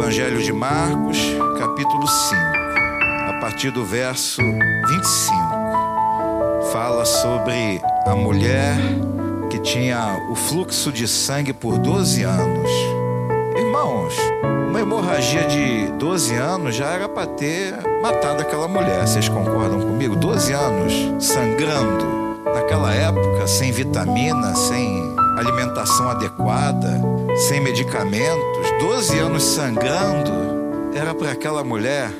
Evangelho de Marcos, capítulo 5, a partir do verso 25. Fala sobre a mulher que tinha o fluxo de sangue por 12 anos. Irmãos, uma hemorragia de 12 anos já era para ter matado aquela mulher. Vocês concordam comigo? 12 anos sangrando. Naquela época, sem vitamina, sem alimentação adequada, sem medicamentos, 12 anos sangrando, era para aquela mulher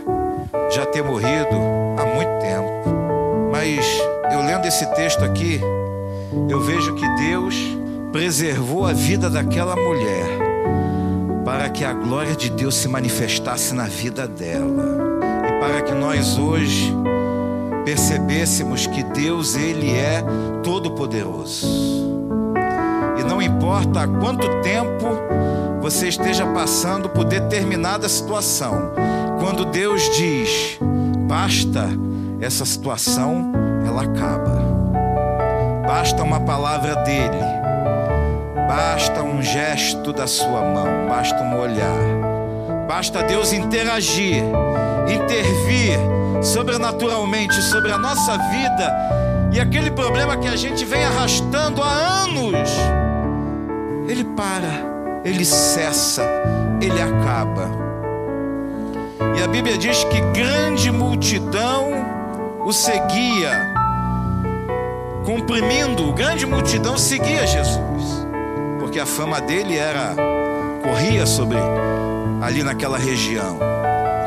já ter morrido há muito tempo. Mas eu lendo esse texto aqui, eu vejo que Deus preservou a vida daquela mulher para que a glória de Deus se manifestasse na vida dela e para que nós hoje percebêssemos que Deus ele é todo poderoso. E não importa há quanto tempo você esteja passando por determinada situação, quando Deus diz: "Basta essa situação", ela acaba. Basta uma palavra dele. Basta um gesto da sua mão, basta um olhar. Basta Deus interagir, intervir sobrenaturalmente sobre a nossa vida e aquele problema que a gente vem arrastando há anos, ele para, ele cessa, ele acaba. E a Bíblia diz que grande multidão o seguia, comprimindo, grande multidão seguia Jesus, porque a fama dele era corria sobre ali naquela região.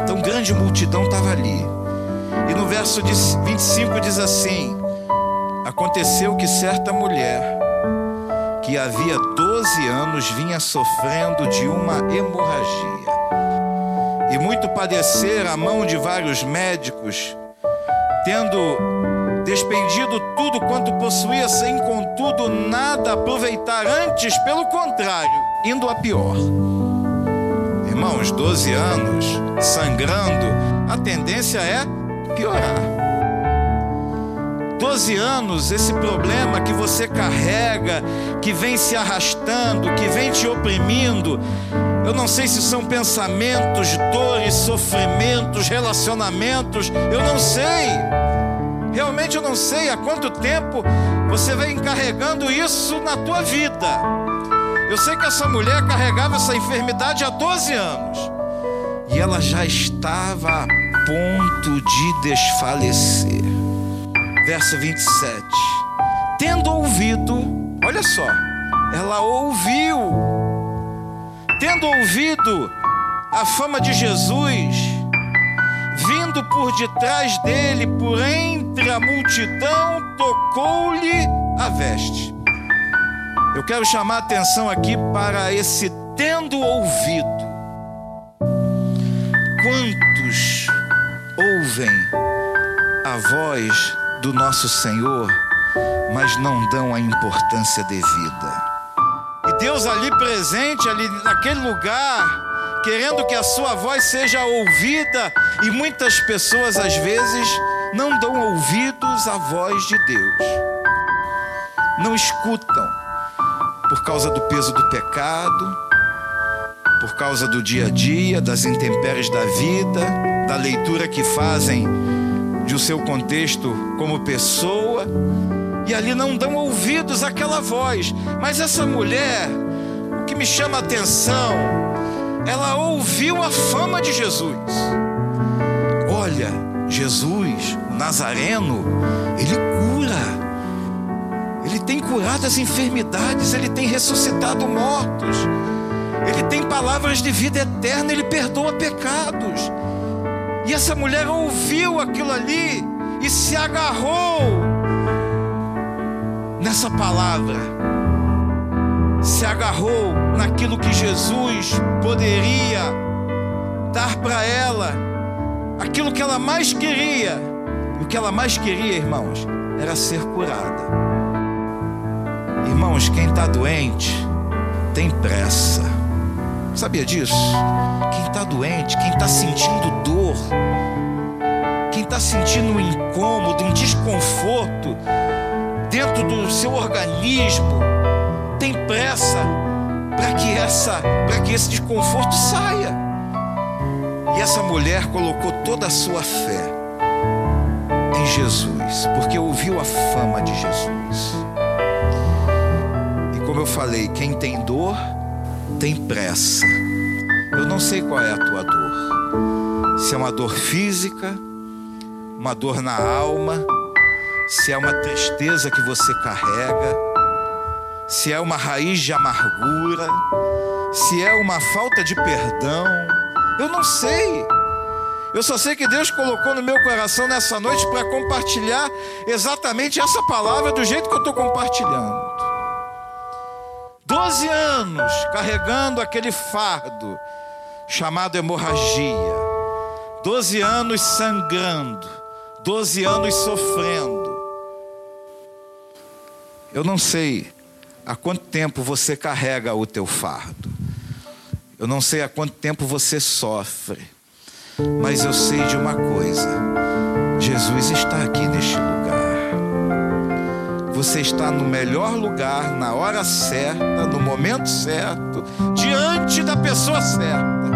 Então grande multidão estava ali. E no verso 25 diz assim: Aconteceu que certa mulher, que havia 12 anos vinha sofrendo de uma hemorragia, e muito padecer a mão de vários médicos, tendo despendido tudo quanto possuía, sem contudo nada aproveitar, antes, pelo contrário, indo a pior. Irmãos, 12 anos, sangrando, a tendência é piorar. 12 anos, esse problema que você carrega, que vem se arrastando, que vem te oprimindo, eu não sei se são pensamentos, dores, sofrimentos, relacionamentos, eu não sei. Realmente eu não sei há quanto tempo você vem carregando isso na tua vida. Eu sei que essa mulher carregava essa enfermidade há 12 anos. E ela já estava a ponto de desfalecer. Verso 27. Tendo ouvido, olha só, ela ouviu. Tendo ouvido a fama de Jesus, vindo por detrás dele, por entre a multidão, tocou-lhe a veste. Eu quero chamar a atenção aqui para esse tendo ouvido. Quantos ouvem a voz do nosso Senhor, mas não dão a importância devida? E Deus ali presente, ali naquele lugar, querendo que a sua voz seja ouvida, e muitas pessoas às vezes não dão ouvidos à voz de Deus, não escutam por causa do peso do pecado, por causa do dia a dia, das intempéries da vida, da leitura que fazem de o seu contexto como pessoa, e ali não dão ouvidos àquela voz. Mas essa mulher, o que me chama a atenção, ela ouviu a fama de Jesus. Olha, Jesus, o Nazareno, ele cura. Ele tem curado as enfermidades, ele tem ressuscitado mortos. Ele tem palavras de vida eterna, ele perdoa pecados. E essa mulher ouviu aquilo ali e se agarrou nessa palavra. Se agarrou naquilo que Jesus poderia dar para ela, aquilo que ela mais queria. E o que ela mais queria, irmãos, era ser curada. Irmãos, quem está doente tem pressa. Sabia disso? Quem está doente, quem está sentindo dor, quem está sentindo um incômodo, um desconforto dentro do seu organismo, tem pressa para que essa, para que esse desconforto saia. E essa mulher colocou toda a sua fé em Jesus, porque ouviu a fama de Jesus. E como eu falei, quem tem dor, tem pressa. Eu não sei qual é a tua dor. Se é uma dor física, uma dor na alma, se é uma tristeza que você carrega, se é uma raiz de amargura, se é uma falta de perdão, eu não sei. Eu só sei que Deus colocou no meu coração nessa noite para compartilhar exatamente essa palavra do jeito que eu estou compartilhando. Doze anos carregando aquele fardo chamado hemorragia. Doze anos sangrando. Doze anos sofrendo. Eu não sei há quanto tempo você carrega o teu fardo. Eu não sei há quanto tempo você sofre. Mas eu sei de uma coisa: Jesus está aqui neste lugar. Você está no melhor lugar, na hora certa, no momento certo, diante da pessoa certa.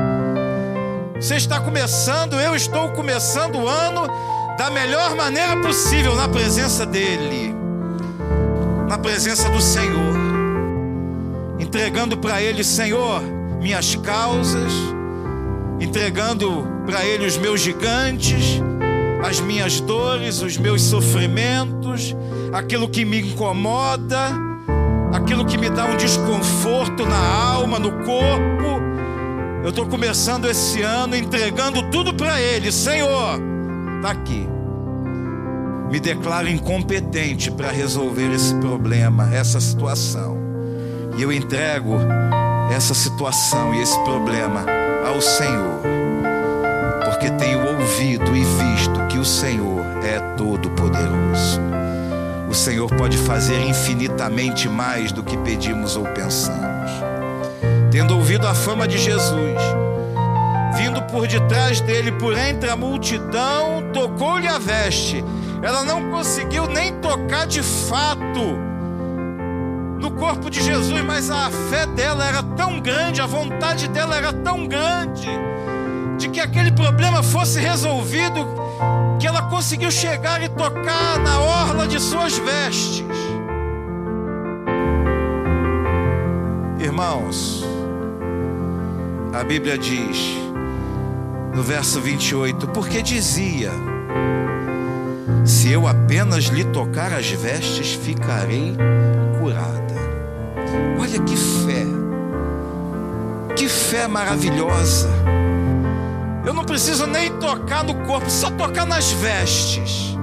Você está começando, eu estou começando o ano da melhor maneira possível, na presença dEle, na presença do Senhor, entregando para Ele, Senhor, minhas causas, entregando para Ele os meus gigantes, as minhas dores, os meus sofrimentos, aquilo que me incomoda, aquilo que me dá um desconforto na alma, no corpo. Eu estou começando esse ano entregando tudo para Ele, Senhor, está aqui. Me declaro incompetente para resolver esse problema, essa situação. E eu entrego essa situação e esse problema ao Senhor, porque tenho ouvido e visto que o Senhor é todo-poderoso. O Senhor pode fazer infinitamente mais do que pedimos ou pensamos. Tendo ouvido a fama de Jesus, vindo por detrás dele, por entre a multidão, tocou-lhe a veste. Ela não conseguiu nem tocar de fato no corpo de Jesus, mas a fé dela era tão grande, a vontade dela era tão grande, de que aquele problema fosse resolvido, que ela conseguiu chegar e tocar na orla de suas vestes. Irmãos, a Bíblia diz, no verso 28, porque dizia: Se eu apenas lhe tocar as vestes, ficarei curado. Olha que fé, que fé maravilhosa. Eu não preciso nem tocar no corpo, só tocar nas vestes,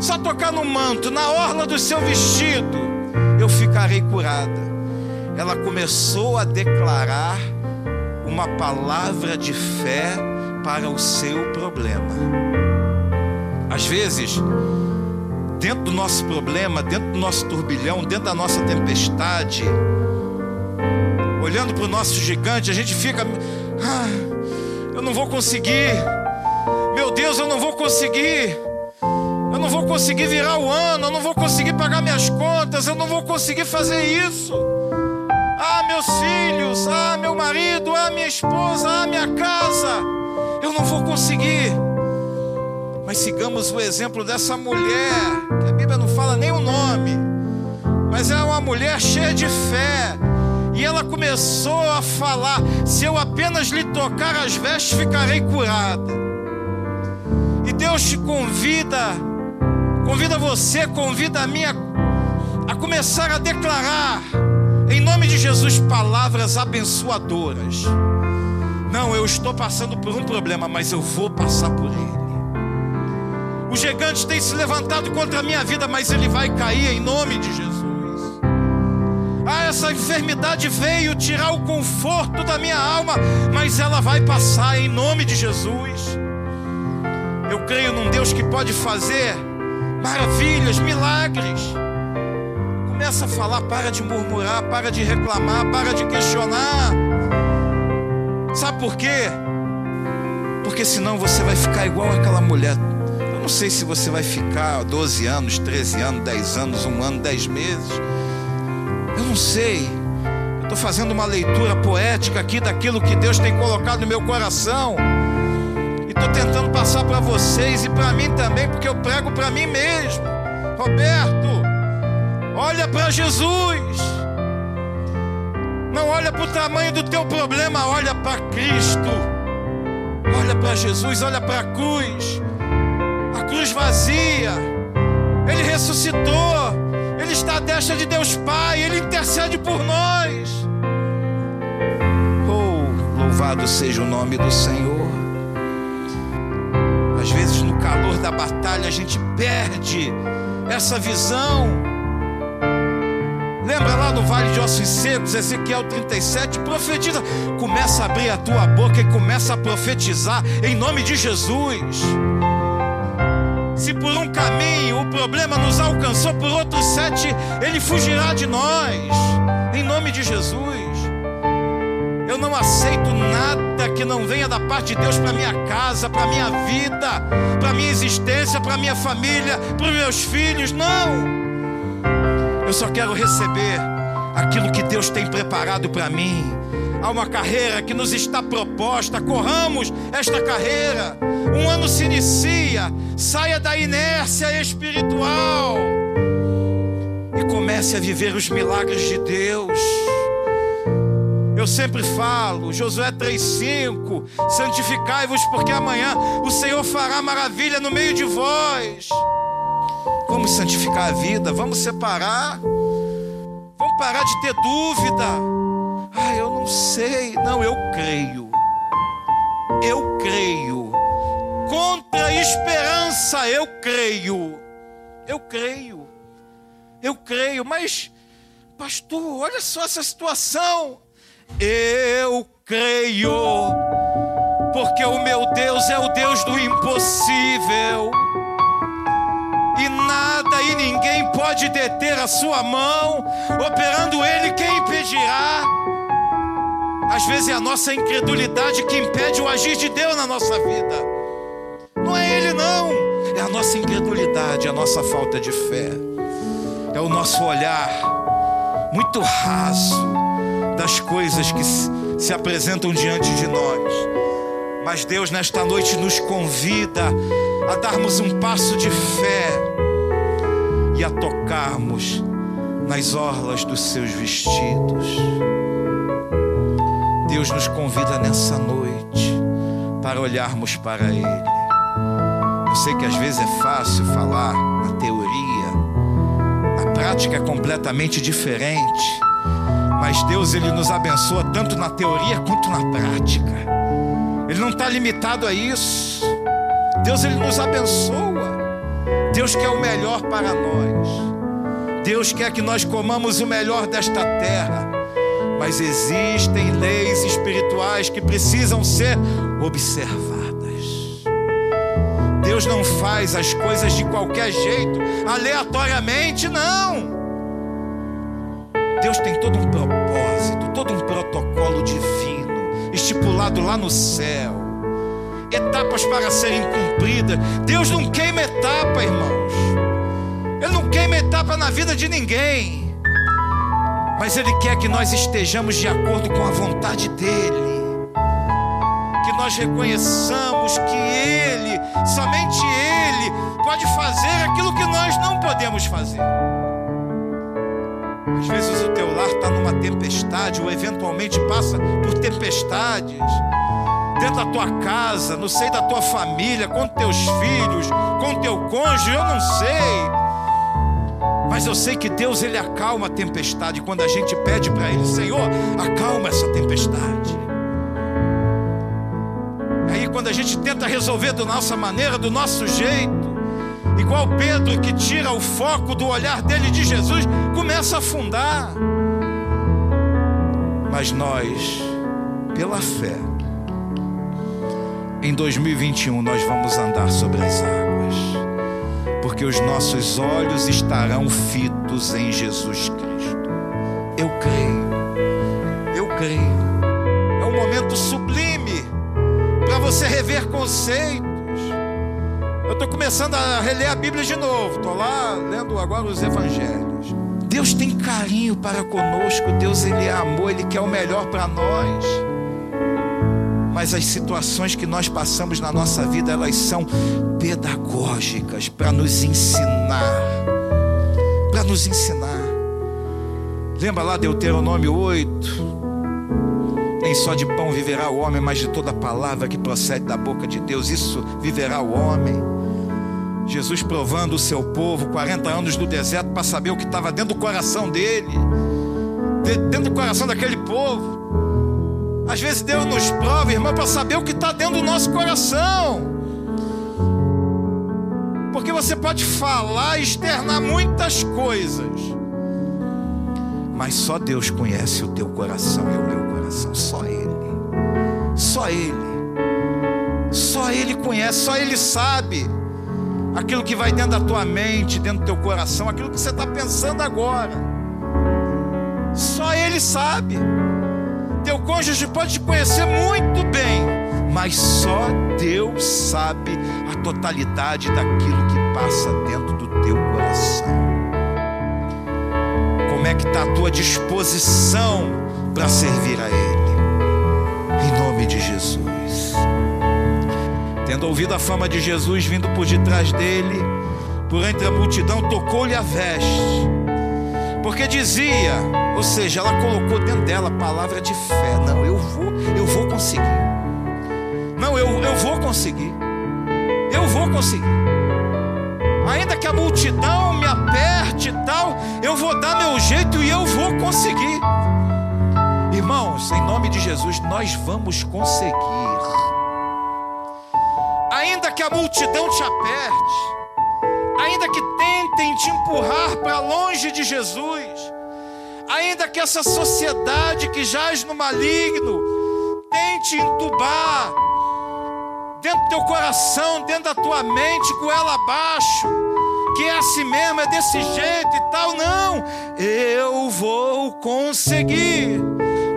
só tocar no manto, na orla do seu vestido, eu ficarei curada. Ela começou a declarar uma palavra de fé para o seu problema. Às vezes, dentro do nosso problema, dentro do nosso turbilhão, dentro da nossa tempestade, olhando para o nosso gigante, a gente fica, ah, eu não vou conseguir, meu Deus, eu não vou conseguir, eu não vou conseguir virar o ano, eu não vou conseguir pagar minhas contas, eu não vou conseguir fazer isso. Ah, meus filhos, ah, meu marido, ah, minha esposa, ah, minha casa, eu não vou conseguir. Mas sigamos o exemplo dessa mulher, que a Bíblia não fala nem o nome, mas é uma mulher cheia de fé. E ela começou a falar: se eu apenas lhe tocar as vestes, ficarei curada. E Deus te convida, convida você, convida a minha a começar a declarar, em nome de Jesus, palavras abençoadoras. Não, eu estou passando por um problema, mas eu vou passar por ele. O gigante tem se levantado contra a minha vida, mas ele vai cair em nome de Jesus. Ah, essa enfermidade veio tirar o conforto da minha alma, mas ela vai passar em nome de Jesus. Eu creio num Deus que pode fazer maravilhas, milagres. Começa a falar, para de murmurar, para de reclamar, para de questionar. Sabe por quê? Porque senão você vai ficar igual aquela mulher não sei se você vai ficar 12 anos, 13 anos, 10 anos, um ano, 10 meses. Eu não sei. Eu estou fazendo uma leitura poética aqui daquilo que Deus tem colocado no meu coração. E estou tentando passar para vocês e para mim também, porque eu prego para mim mesmo. Roberto, olha para Jesus. Não olha para o tamanho do teu problema, olha para Cristo. Olha para Jesus, olha para a cruz. A cruz vazia. Ele ressuscitou. Ele está à destra de Deus Pai. Ele intercede por nós. Oh, louvado seja o nome do Senhor. Às vezes, no calor da batalha, a gente perde essa visão. Lembra lá no Vale de Ossos Secos, Ezequiel 37, profetiza. Começa a abrir a tua boca e começa a profetizar em nome de Jesus. Se por um caminho o problema nos alcançou, por outros sete ele fugirá de nós, em nome de Jesus. Eu não aceito nada que não venha da parte de Deus para minha casa, para minha vida, para minha existência, para minha família, para os meus filhos. Não. Eu só quero receber aquilo que Deus tem preparado para mim. Há uma carreira que nos está proposta, corramos esta carreira. Um ano se inicia, saia da inércia espiritual e comece a viver os milagres de Deus. Eu sempre falo, Josué 3,5: santificai-vos, porque amanhã o Senhor fará maravilha no meio de vós. Vamos santificar a vida, vamos separar, vamos parar de ter dúvida. Sei, não, eu creio, eu creio, contra a esperança, eu creio, eu creio, eu creio, mas, pastor, olha só essa situação. Eu creio, porque o meu Deus é o Deus do impossível, e nada e ninguém pode deter a sua mão, operando Ele, quem impedirá? Às vezes é a nossa incredulidade que impede o agir de Deus na nossa vida, não é Ele, não, é a nossa incredulidade, a nossa falta de fé, é o nosso olhar muito raso das coisas que se apresentam diante de nós. Mas Deus, nesta noite, nos convida a darmos um passo de fé e a tocarmos nas orlas dos seus vestidos. Deus nos convida nessa noite para olharmos para Ele. Eu sei que às vezes é fácil falar na teoria, a prática é completamente diferente. Mas Deus ele nos abençoa tanto na teoria quanto na prática. Ele não está limitado a isso. Deus ele nos abençoa. Deus quer o melhor para nós. Deus quer que nós comamos o melhor desta terra. Mas existem leis espirituais que precisam ser observadas. Deus não faz as coisas de qualquer jeito, aleatoriamente, não. Deus tem todo um propósito, todo um protocolo divino, estipulado lá no céu, etapas para serem cumpridas. Deus não queima etapa, irmãos. Ele não queima etapa na vida de ninguém, mas Ele quer que nós estejamos de acordo com a vontade dEle, que nós reconheçamos que Ele, somente Ele, pode fazer aquilo que nós não podemos fazer. Às vezes o teu lar está numa tempestade, ou eventualmente passa por tempestades. Dentro da tua casa, no seio da tua família, com teus filhos, com teu cônjuge, eu não sei. Mas eu sei que Deus ele acalma a tempestade quando a gente pede para ele, Senhor, acalma essa tempestade. Aí quando a gente tenta resolver da nossa maneira, do nosso jeito, igual Pedro que tira o foco do olhar dele de Jesus, começa a afundar. Mas nós, pela fé, em 2021 nós vamos andar sobre as águas, porque os nossos olhos estarão fitos em Jesus Cristo. Eu creio, eu creio. É um momento sublime para você rever conceitos eu estou começando a reler a Bíblia de novo. Estou lá lendo agora os Evangelhos. Deus tem carinho para conosco. Deus ele é amor. Ele quer o melhor para nós. Mas as situações que nós passamos na nossa vida, elas são pedagógicas para nos ensinar. Para nos ensinar. Lembra lá Deuteronômio 8? Nem só de pão viverá o homem, mas de toda palavra que procede da boca de Deus, isso viverá o homem. Jesus provando o seu povo, 40 anos no deserto, para saber o que estava dentro do coração dele, dentro do coração daquele povo. Às vezes Deus nos prova, irmão, para saber o que está dentro do nosso coração. Porque você pode falar, externar muitas coisas, mas só Deus conhece o teu coração e o meu coração, só Ele. Só Ele. Só Ele conhece, só Ele sabe aquilo que vai dentro da tua mente, dentro do teu coração, aquilo que você está pensando agora. Só Ele sabe. Teu cônjuge pode te conhecer muito bem, mas só Deus sabe a totalidade daquilo que passa dentro do teu coração. Como é que está a tua disposição para servir a Ele? Em nome de Jesus. Tendo ouvido a fama de Jesus vindo por detrás dele, por entre a multidão, tocou-lhe a veste, porque dizia: ou seja, ela colocou dentro dela a palavra de fé. Não, eu vou, eu vou conseguir. Não, eu, eu vou conseguir. Eu vou conseguir. Ainda que a multidão me aperte e tal, eu vou dar meu jeito e eu vou conseguir. Irmãos, em nome de Jesus, nós vamos conseguir. Ainda que a multidão te aperte, ainda que tentem te empurrar para longe de Jesus, ainda que essa sociedade que jaz no maligno tente entubar dentro do teu coração, dentro da tua mente, com ela abaixo, que é assim mesmo, é desse jeito e tal, não, eu vou conseguir,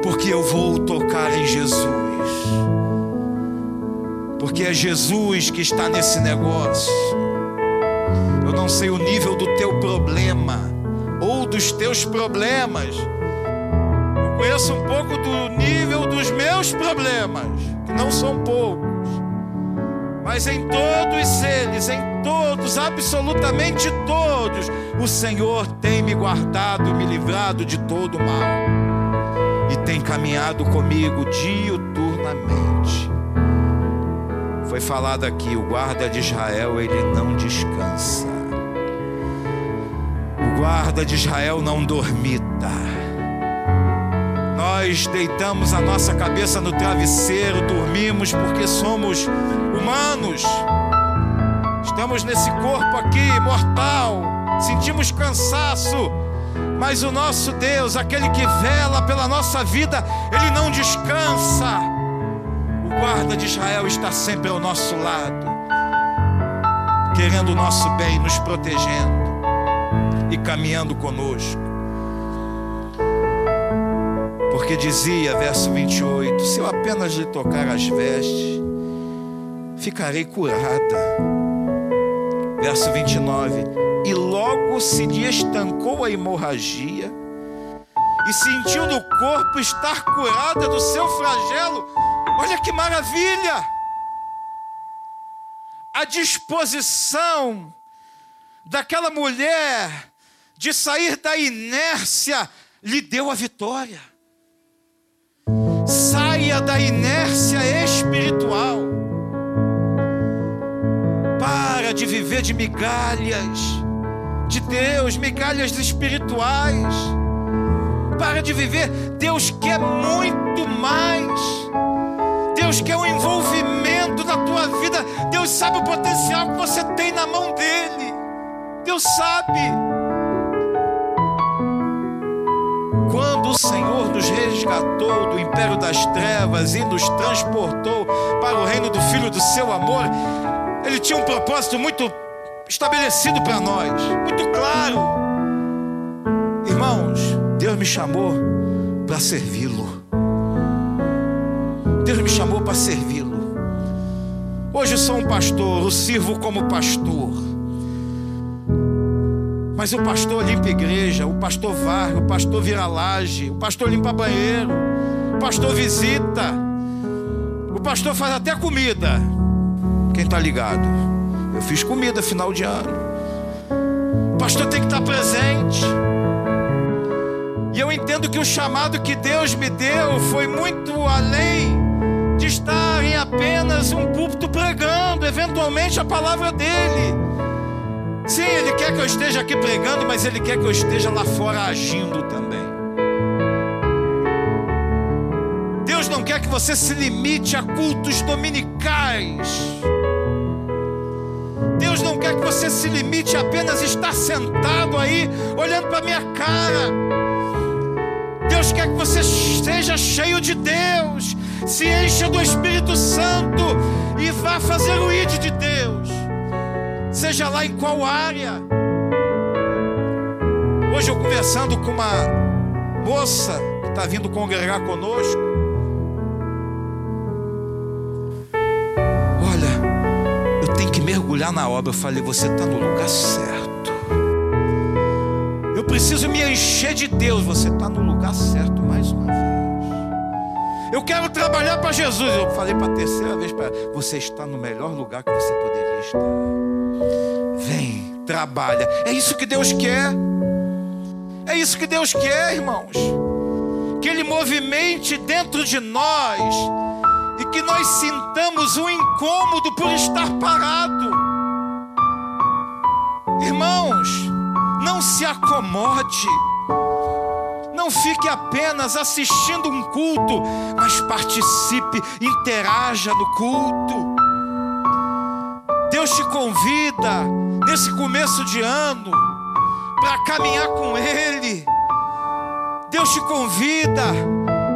porque eu vou tocar em Jesus, porque é Jesus que está nesse negócio. Eu não sei o nível do teu problema ou dos teus problemas. Eu conheço um pouco do nível dos meus problemas, que não são poucos. Mas em todos eles, em todos, absolutamente todos, o Senhor tem me guardado, me livrado de todo mal. E tem caminhado comigo diuturnamente. Foi falado aqui, o guarda de Israel, ele não descansa guarda de Israel não dormita. Nós deitamos a nossa cabeça no travesseiro, dormimos porque somos humanos. Estamos nesse corpo aqui mortal, sentimos cansaço, mas o nosso Deus, aquele que vela pela nossa vida, ele não descansa. O guarda de Israel está sempre ao nosso lado, querendo o nosso bem, nos protegendo e caminhando conosco. Porque dizia, verso 28, se eu apenas lhe tocar as vestes, ficarei curada. Verso 29, e logo se lhe estancou a hemorragia, e sentiu no corpo estar curada do seu flagelo. Olha que maravilha! A disposição daquela mulher de sair da inércia, lhe deu a vitória. Saia da inércia espiritual. Para de viver de migalhas de Deus, migalhas espirituais. Para de viver. Deus quer muito mais. Deus quer um envolvimento na tua vida. Deus sabe o potencial que você tem na mão dele. Deus sabe. Quando o Senhor nos resgatou do império das trevas e nos transportou para o reino do Filho do seu amor, Ele tinha um propósito muito estabelecido para nós, muito claro. Irmãos, Deus me chamou para servi-lo. Deus me chamou para servi-lo. Hoje sou um pastor, eu sirvo como pastor. Mas o pastor limpa igreja, o pastor varre, o pastor vira laje, o pastor limpa banheiro, o pastor visita, pastor faz até comida. Quem está ligado? Eu fiz comida final de ano. O pastor tem que estar presente. E eu entendo que o chamado que Deus me deu foi muito além de estar em apenas um púlpito pregando, eventualmente, a palavra dele. Sim, ele quer que eu esteja aqui pregando, mas ele quer que eu esteja lá fora agindo também. Deus não quer que você se limite a cultos dominicais. Deus não quer que você se limite a apenas estar sentado aí, olhando para minha cara. Deus quer que você seja cheio de Deus, se encha do Espírito Santo e vá fazer o id de Deus, seja lá em qual área. Hoje eu conversando com uma moça que está vindo congregar conosco. Olha, eu tenho que mergulhar na obra. Eu falei, você está no lugar certo. Eu preciso me encher de Deus. Você está no lugar certo mais uma vez. Eu quero trabalhar para Jesus. Eu falei para a terceira vez para você está no melhor lugar que você poderia estar. Vem, trabalha. É isso que Deus quer. É isso que Deus quer, irmãos. Que Ele movimente dentro de nós e que nós sintamos um incômodo por estar parado. Irmãos, não se acomode. Não fique apenas assistindo um culto, mas participe, interaja no culto. Deus te convida nesse começo de ano para caminhar com Ele. Deus te convida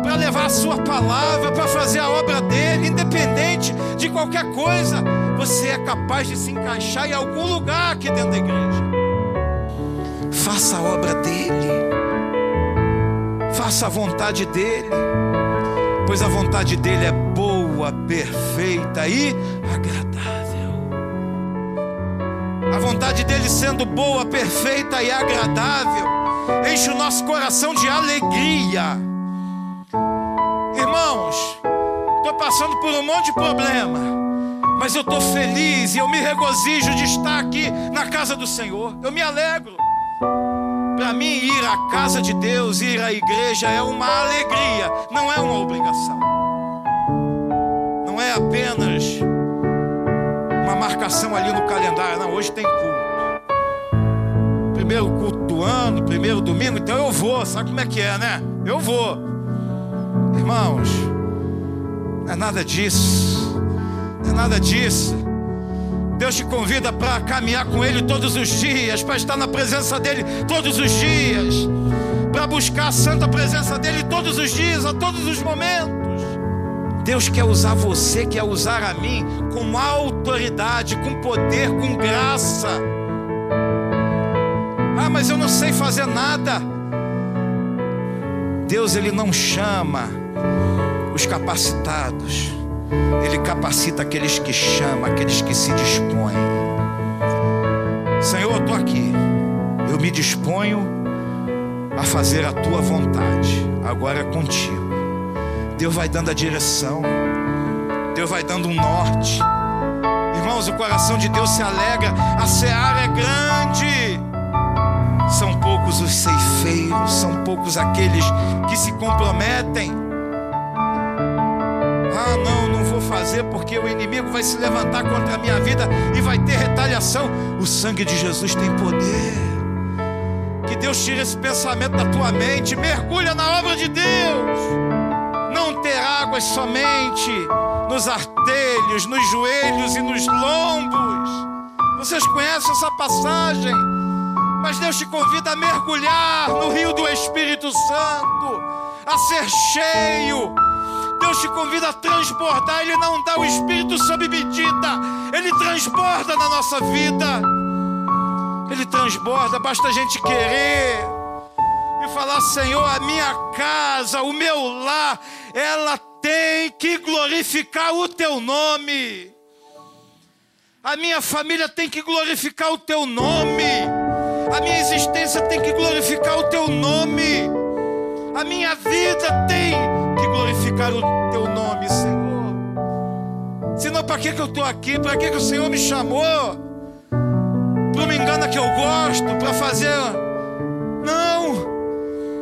para levar a Sua palavra, para fazer a obra dele, independente de qualquer coisa. Você é capaz de se encaixar em algum lugar aqui dentro da igreja. Faça a obra dele faça a vontade dEle, pois a vontade dEle é boa, perfeita e agradável. A vontade dEle sendo boa, perfeita e agradável, enche o nosso coração de alegria. Irmãos, estou passando por um monte de problema, mas eu estou feliz e eu me regozijo de estar aqui na casa do Senhor. Eu me alegro. Para mim, ir à casa de Deus, ir à igreja é uma alegria, não é uma obrigação. Não é apenas uma marcação ali no calendário. Não, hoje tem culto. Primeiro culto do ano, primeiro domingo, então eu vou. Sabe como é que é, né? Eu vou. Irmãos, não é nada disso. Não é nada disso. Deus te convida para caminhar com Ele todos os dias, para estar na presença dEle todos os dias, para buscar a santa presença dEle todos os dias, a todos os momentos. Deus quer usar você, quer usar a mim com autoridade, com poder, com graça. Ah, mas eu não sei fazer nada. Deus ele não chama os capacitados. Ele capacita aqueles que chamam, aqueles que se dispõem. Senhor, eu estou aqui. Eu me disponho a fazer a tua vontade. Agora é contigo. Deus vai dando a direção. Deus vai dando um norte. Irmãos, o coração de Deus se alegra. A seara é grande. São poucos os ceifeiros, são poucos aqueles que se comprometem fazer, porque o inimigo vai se levantar contra a minha vida e vai ter retaliação. O sangue de Jesus tem poder. Que Deus tire esse pensamento da tua mente, mergulha na obra de Deus. Não ter águas somente nos artelhos, nos joelhos e nos lombos. Vocês conhecem essa passagem? Mas Deus te convida a mergulhar no rio do Espírito Santo, a ser cheio Deus te convida a transbordar. Ele não dá o Espírito sob medida. Ele transborda na nossa vida. Ele transborda. Basta a gente querer e falar: Senhor, a minha casa, o meu lar, ela tem que glorificar o teu nome. A minha família tem que glorificar o teu nome. A minha existência tem que glorificar o teu nome. A minha vida tem que glorificar o teu nome, Senhor. Senhor, para que, que eu estou aqui? Para que, que o Senhor me chamou? Para me engana que eu gosto, para fazer. Não!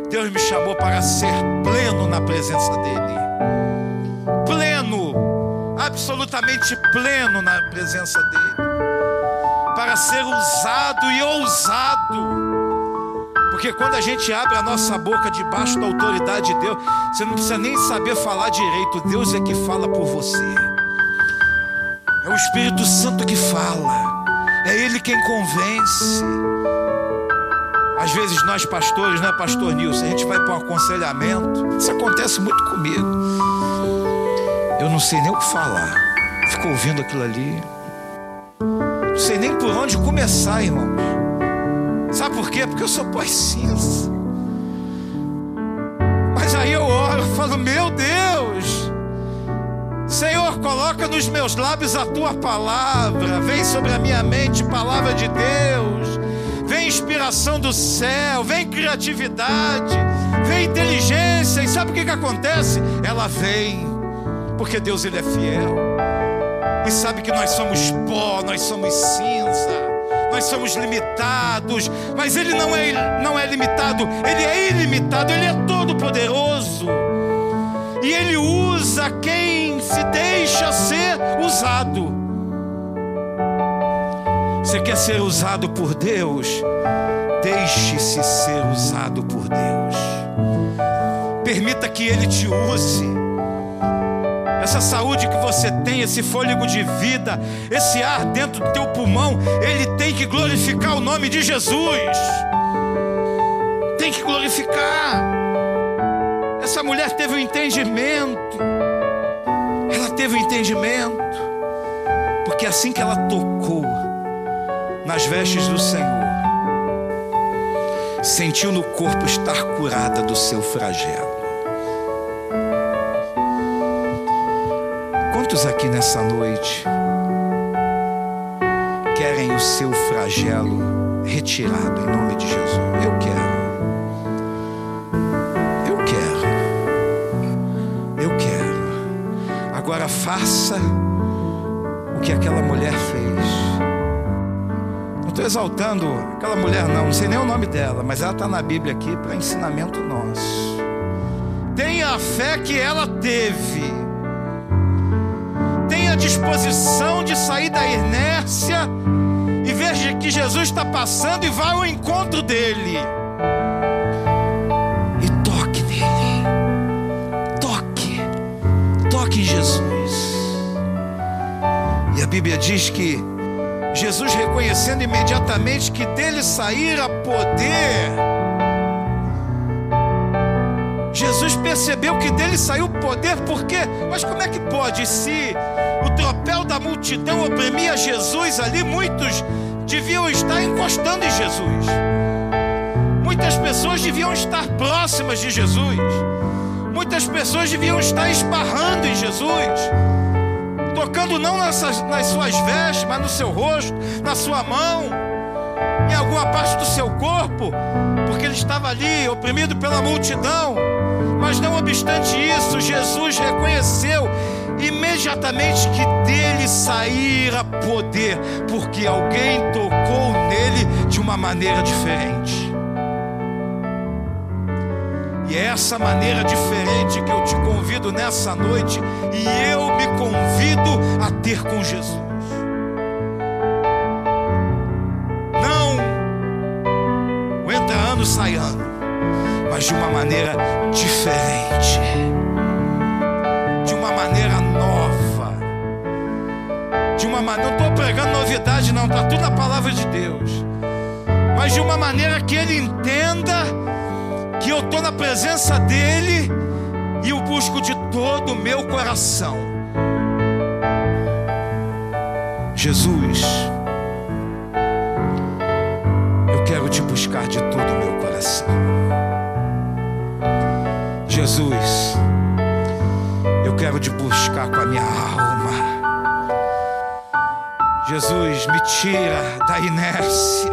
Deus me chamou para ser pleno na presença dEle. Pleno, absolutamente pleno na presença dEle. Para ser usado e ousado. Porque quando a gente abre a nossa boca debaixo da autoridade de Deus, você não precisa nem saber falar direito, Deus é que fala por você. É o Espírito Santo que fala, é Ele quem convence. Às vezes nós pastores, né, pastor Nilson, a gente vai para um aconselhamento, isso acontece muito comigo. Eu não sei nem o que falar, fico ouvindo aquilo ali, não sei nem por onde começar, irmãos. Sabe por quê? Porque eu sou pós cinza. Mas aí eu oro, falo, meu Deus, Senhor, coloca nos meus lábios a tua palavra, vem sobre a minha mente palavra de Deus, vem inspiração do céu, vem criatividade, vem inteligência, e sabe o que, que acontece? Ela vem, porque Deus ele é fiel, e sabe que nós somos pó, nós somos cinza nós somos limitados, mas Ele não é, não é limitado, Ele é ilimitado, Ele é todo poderoso. E Ele usa quem se deixa ser usado. Você quer ser usado por Deus? Deixe-se ser usado por Deus. Permita que Ele te use essa saúde que você tem, esse fôlego de vida, esse ar dentro do teu pulmão, ele tem que glorificar o nome de Jesus. Tem que glorificar. Essa mulher teve um entendimento. Ela teve um entendimento. Porque assim que ela tocou nas vestes do Senhor, sentiu no corpo estar curada do seu flagelo. Quantos aqui nessa noite querem o seu flagelo retirado em nome de Jesus? Eu quero. Eu quero. Eu quero. Agora faça o que aquela mulher fez. Estou exaltando aquela mulher, não, não sei nem o nome dela, mas ela está na Bíblia aqui para ensinamento nosso. Tenha a fé que ela teve tenha disposição de sair da inércia e veja que Jesus está passando e vá ao encontro dele. E toque nele. Toque. Toque em Jesus. E a Bíblia diz que Jesus reconhecendo imediatamente que dele saíra poder. Jesus percebeu que dele saiu poder, porque, mas como é que pode se o tropel da multidão oprimia Jesus ali, muitos deviam estar encostando em Jesus. Muitas pessoas deviam estar próximas de Jesus. Muitas pessoas deviam estar esbarrando em Jesus. Tocando não nessas, nas suas vestes, mas no seu rosto, na sua mão, em alguma parte do seu corpo, porque ele estava ali oprimido pela multidão. Mas não obstante isso, Jesus reconheceu imediatamente que dele saíra poder, porque alguém tocou nele de uma maneira diferente. E é essa maneira diferente que eu te convido nessa noite, e eu me convido a ter com Jesus. Não o entra ano, sai ano, mas de uma maneira diferente de uma maneira nova. De uma maneira, não estou pregando novidade, não, está tudo na palavra de Deus. Mas de uma maneira que ele entenda que eu estou na presença dele e o busco de todo o meu coração. Jesus, eu quero te buscar de todo o meu coração. Jesus, quero te buscar com a minha alma. Jesus, me tira da inércia.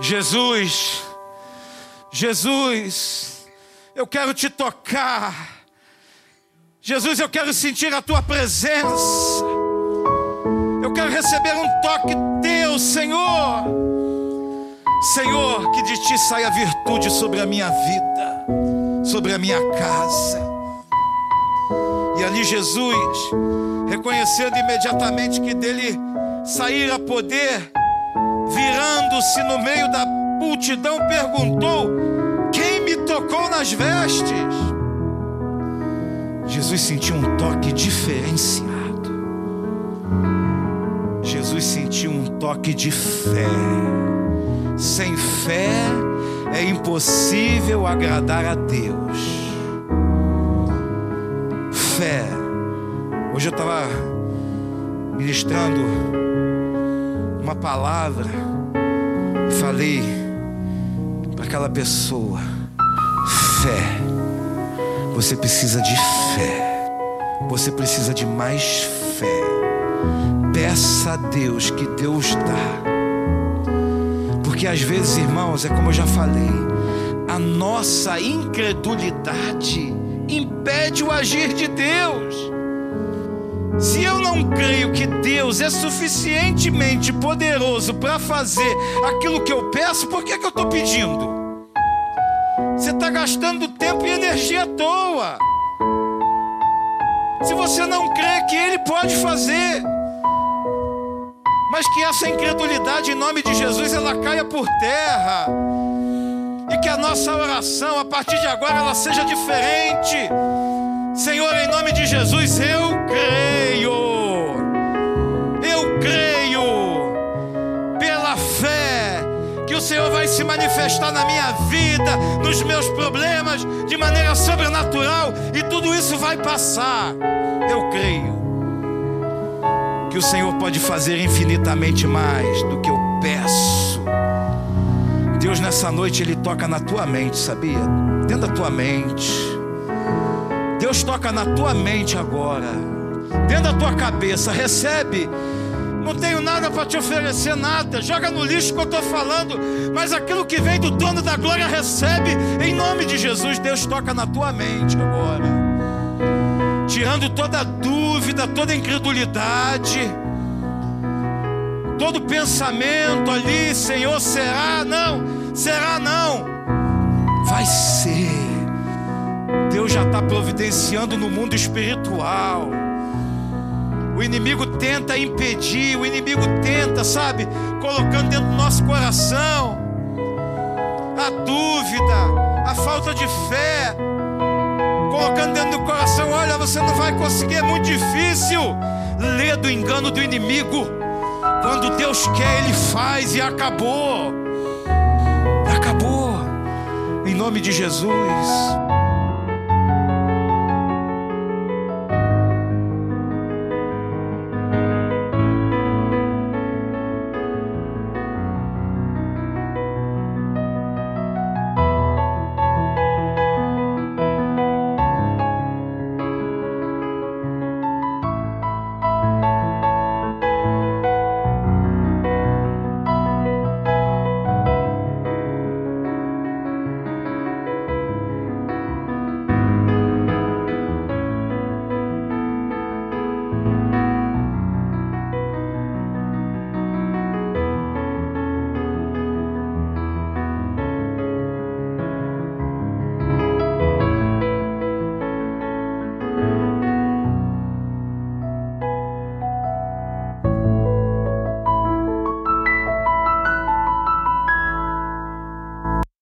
Jesus, Jesus, eu quero te tocar. Jesus, eu quero sentir a tua presença. Eu quero receber um toque teu, Senhor. Senhor, que de ti saia virtude sobre a minha vida, sobre a minha casa. E ali Jesus, reconhecendo imediatamente que dele saíra poder, virando-se no meio da multidão, perguntou: Quem me tocou nas vestes? Jesus sentiu um toque diferenciado. Jesus sentiu um toque de fé. Sem fé é impossível agradar a Deus. Fé. Hoje eu estava ministrando uma palavra e falei aquela pessoa: fé. Você precisa de fé. Você precisa de mais fé. Peça a Deus que Deus dá. Porque às vezes, irmãos, é como eu já falei, a nossa incredulidade impede o agir de Deus. Se eu não creio que Deus é suficientemente poderoso para fazer aquilo que eu peço, por que, que eu estou pedindo? Você está gastando tempo e energia à toa. Se você não crê que Ele pode fazer, mas que essa incredulidade em nome de Jesus ela caia por terra e que a nossa oração a partir de agora ela seja diferente. Senhor, em nome de Jesus, eu creio. Senhor vai se manifestar na minha vida, nos meus problemas de maneira sobrenatural e tudo isso vai passar. Eu creio que o Senhor pode fazer infinitamente mais do que eu peço. Deus nessa noite ele toca na tua mente, sabia? Dentro da tua mente. Deus toca na tua mente agora, dentro da tua cabeça, recebe. Não tenho nada para te oferecer, nada. Joga no lixo que eu estou falando. Mas aquilo que vem do dono da glória, recebe. Em nome de Jesus, Deus toca na tua mente agora. Tirando toda dúvida, toda incredulidade. Todo pensamento ali, Senhor, será? Não, será não. Vai ser. Deus já está providenciando no mundo espiritual. O inimigo tenta impedir, o inimigo tenta, sabe, colocando dentro do nosso coração a dúvida, a falta de fé, colocando dentro do coração: olha, você não vai conseguir, é muito difícil. Lê do engano do inimigo. Quando Deus quer, Ele faz e acabou. Acabou. Em nome de Jesus.